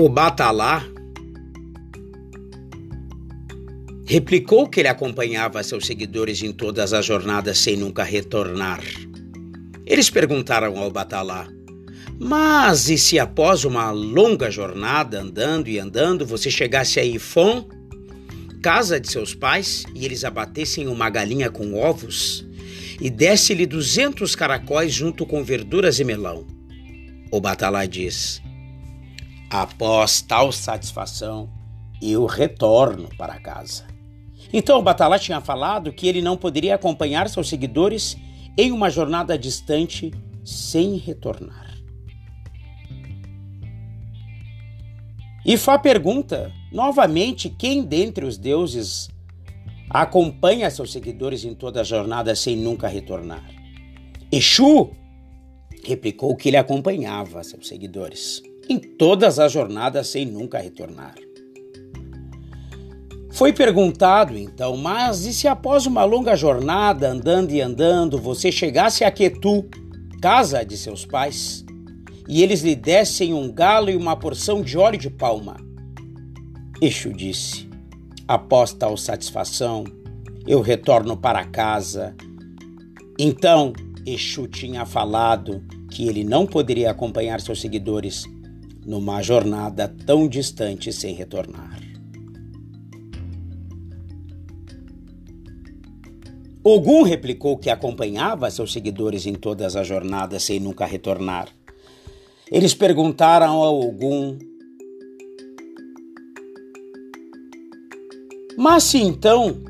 O Batalá replicou que ele acompanhava seus seguidores em todas as jornadas sem nunca retornar. Eles perguntaram ao Batalá: Mas e se após uma longa jornada andando e andando você chegasse a Ifon, casa de seus pais, e eles abatessem uma galinha com ovos e desse-lhe duzentos caracóis junto com verduras e melão? O Batalá diz: Após tal satisfação, eu retorno para casa. Então Batalá tinha falado que ele não poderia acompanhar seus seguidores em uma jornada distante sem retornar. Ifá pergunta novamente quem dentre os deuses acompanha seus seguidores em toda a jornada sem nunca retornar. Exu replicou que ele acompanhava seus seguidores em todas as jornadas sem nunca retornar. Foi perguntado então, mas e se após uma longa jornada, andando e andando, você chegasse a Quetu, casa de seus pais, e eles lhe dessem um galo e uma porção de óleo de palma? Exu disse: Após tal satisfação, eu retorno para casa. Então, Exu tinha falado que ele não poderia acompanhar seus seguidores numa jornada tão distante sem retornar. Ogum replicou que acompanhava seus seguidores em todas as jornadas sem nunca retornar. Eles perguntaram a Ogum: Mas se então,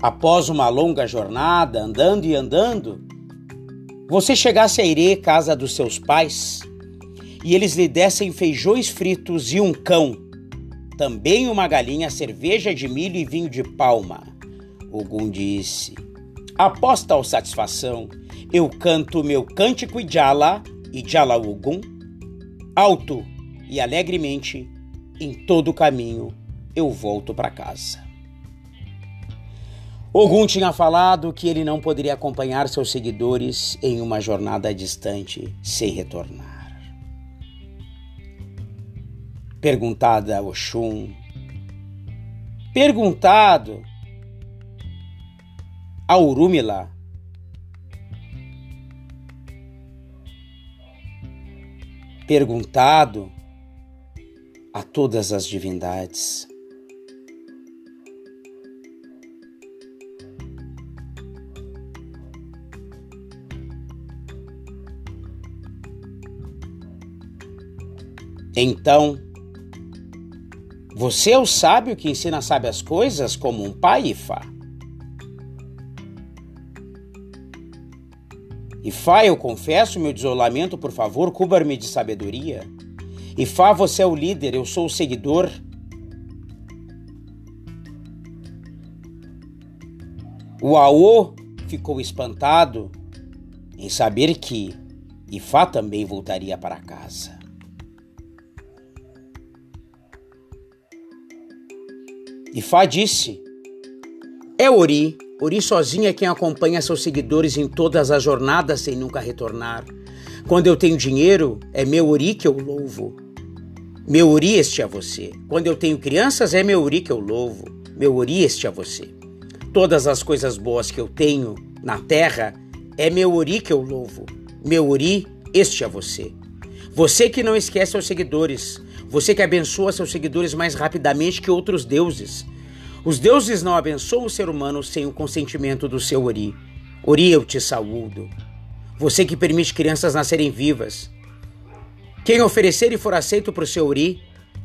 após uma longa jornada, andando e andando, você chegasse a Irê, casa dos seus pais, e eles lhe dessem feijões fritos e um cão, também uma galinha, cerveja de milho e vinho de palma. Ogum disse: Após tal satisfação, eu canto meu cântico Ijala e Jala Ogum, alto e alegremente, em todo o caminho eu volto para casa. Ogum tinha falado que ele não poderia acompanhar seus seguidores em uma jornada distante sem retornar. Perguntada a Oxum, perguntado a Urumila, perguntado a todas as divindades. Então, você é o sábio que ensina sábias coisas como um pai, Ifá. Ifá, eu confesso meu desolamento, por favor, cubra-me de sabedoria. Ifá, você é o líder, eu sou o seguidor. O Aô ficou espantado em saber que Ifá também voltaria para casa. E Fá disse: É Ori, Ori sozinha é quem acompanha seus seguidores em todas as jornadas sem nunca retornar. Quando eu tenho dinheiro, é meu Ori que eu louvo. Meu Ori este a você. Quando eu tenho crianças, é meu Ori que eu louvo. Meu Ori este a você. Todas as coisas boas que eu tenho na terra, é meu Ori que eu louvo. Meu Ori este a você. Você que não esquece seus seguidores, você que abençoa seus seguidores mais rapidamente que outros deuses. Os deuses não abençoam o ser humano sem o consentimento do seu Ori. Ori, eu te saúdo. Você que permite crianças nascerem vivas. Quem oferecer e for aceito por seu Ori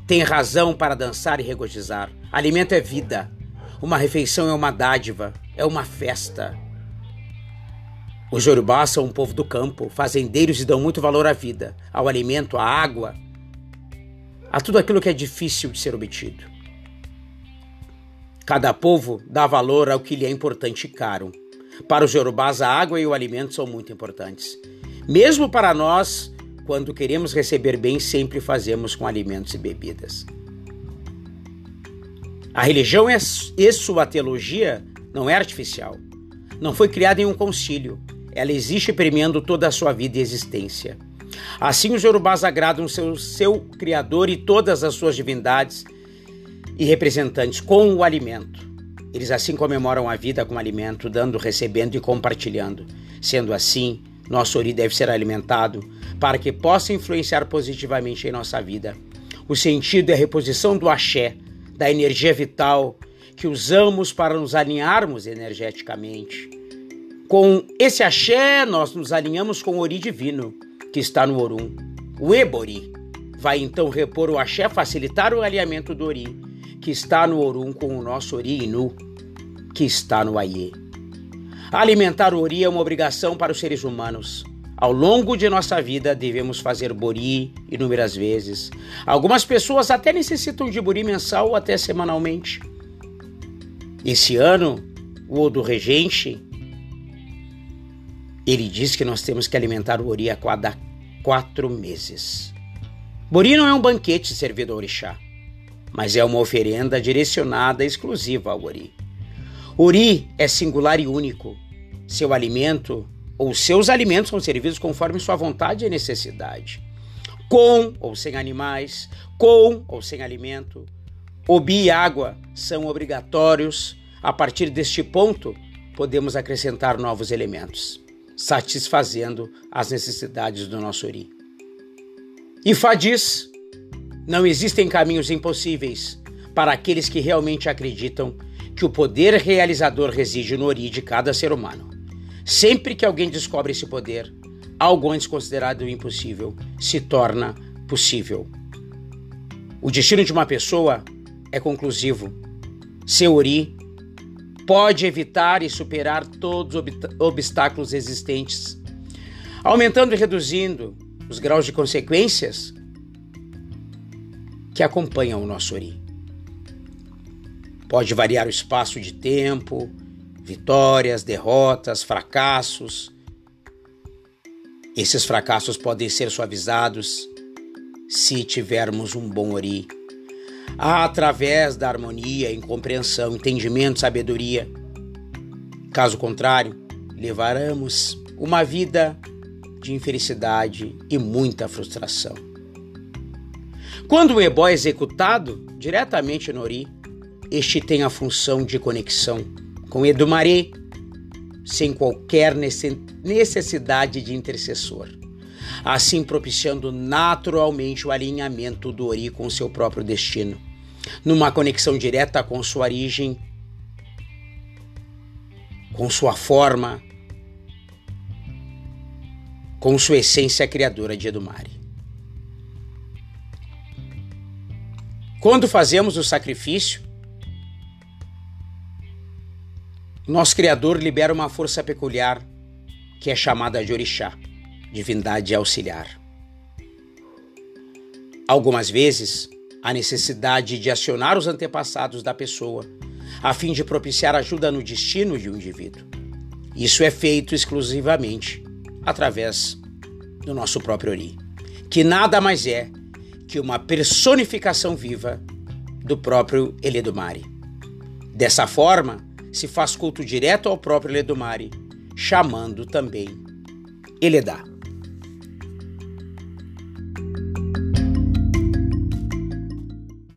tem razão para dançar e regozijar. Alimento é vida. Uma refeição é uma dádiva, é uma festa. Os Yorubás são um povo do campo, fazendeiros e dão muito valor à vida, ao alimento, à água, a tudo aquilo que é difícil de ser obtido. Cada povo dá valor ao que lhe é importante e caro. Para os Yorubás, a água e o alimento são muito importantes. Mesmo para nós, quando queremos receber bem, sempre fazemos com alimentos e bebidas. A religião e sua teologia não é artificial. Não foi criada em um concílio. Ela existe premiando toda a sua vida e existência. Assim os Yorubás agradam seu, seu Criador e todas as suas divindades e representantes com o alimento. Eles assim comemoram a vida com alimento, dando, recebendo e compartilhando. Sendo assim, nosso ori deve ser alimentado para que possa influenciar positivamente em nossa vida. O sentido é a reposição do axé, da energia vital que usamos para nos alinharmos energeticamente. Com esse axé, nós nos alinhamos com o ori divino, que está no orum. O ebori vai então repor o axé, facilitar o alinhamento do ori, que está no orum, com o nosso ori inu, que está no aiê. Alimentar o ori é uma obrigação para os seres humanos. Ao longo de nossa vida, devemos fazer bori inúmeras vezes. Algumas pessoas até necessitam de bori mensal ou até semanalmente. Esse ano, o Odo Regente, ele diz que nós temos que alimentar o ori a cada quatro meses. Bori não é um banquete servido ao orixá, mas é uma oferenda direcionada exclusiva ao ori. Ori é singular e único. Seu alimento ou seus alimentos são servidos conforme sua vontade e necessidade. Com ou sem animais, com ou sem alimento. Obi e água são obrigatórios. A partir deste ponto, podemos acrescentar novos elementos, satisfazendo as necessidades do nosso Ori. E Fá diz: não existem caminhos impossíveis para aqueles que realmente acreditam que o poder realizador reside no ori de cada ser humano. Sempre que alguém descobre esse poder, algo antes considerado impossível se torna possível. O destino de uma pessoa é conclusivo. Seu ori pode evitar e superar todos os obstáculos existentes, aumentando e reduzindo os graus de consequências que acompanham o nosso ori. Pode variar o espaço de tempo, vitórias, derrotas, fracassos. Esses fracassos podem ser suavizados se tivermos um bom ori. Através da harmonia, incompreensão, entendimento, sabedoria. Caso contrário, levaremos uma vida de infelicidade e muita frustração. Quando o ebó é executado diretamente no ori, este tem a função de conexão com Edumaré, sem qualquer necessidade de intercessor, assim propiciando naturalmente o alinhamento do Ori com seu próprio destino, numa conexão direta com sua origem, com sua forma, com sua essência criadora de Edumare. Quando fazemos o sacrifício, Nosso Criador libera uma força peculiar que é chamada de Orixá, divindade auxiliar. Algumas vezes, a necessidade de acionar os antepassados da pessoa a fim de propiciar ajuda no destino de um indivíduo. Isso é feito exclusivamente através do nosso próprio Ori, que nada mais é que uma personificação viva do próprio Eledumare. Dessa forma, se faz culto direto ao próprio Ledumare, chamando também Eledá.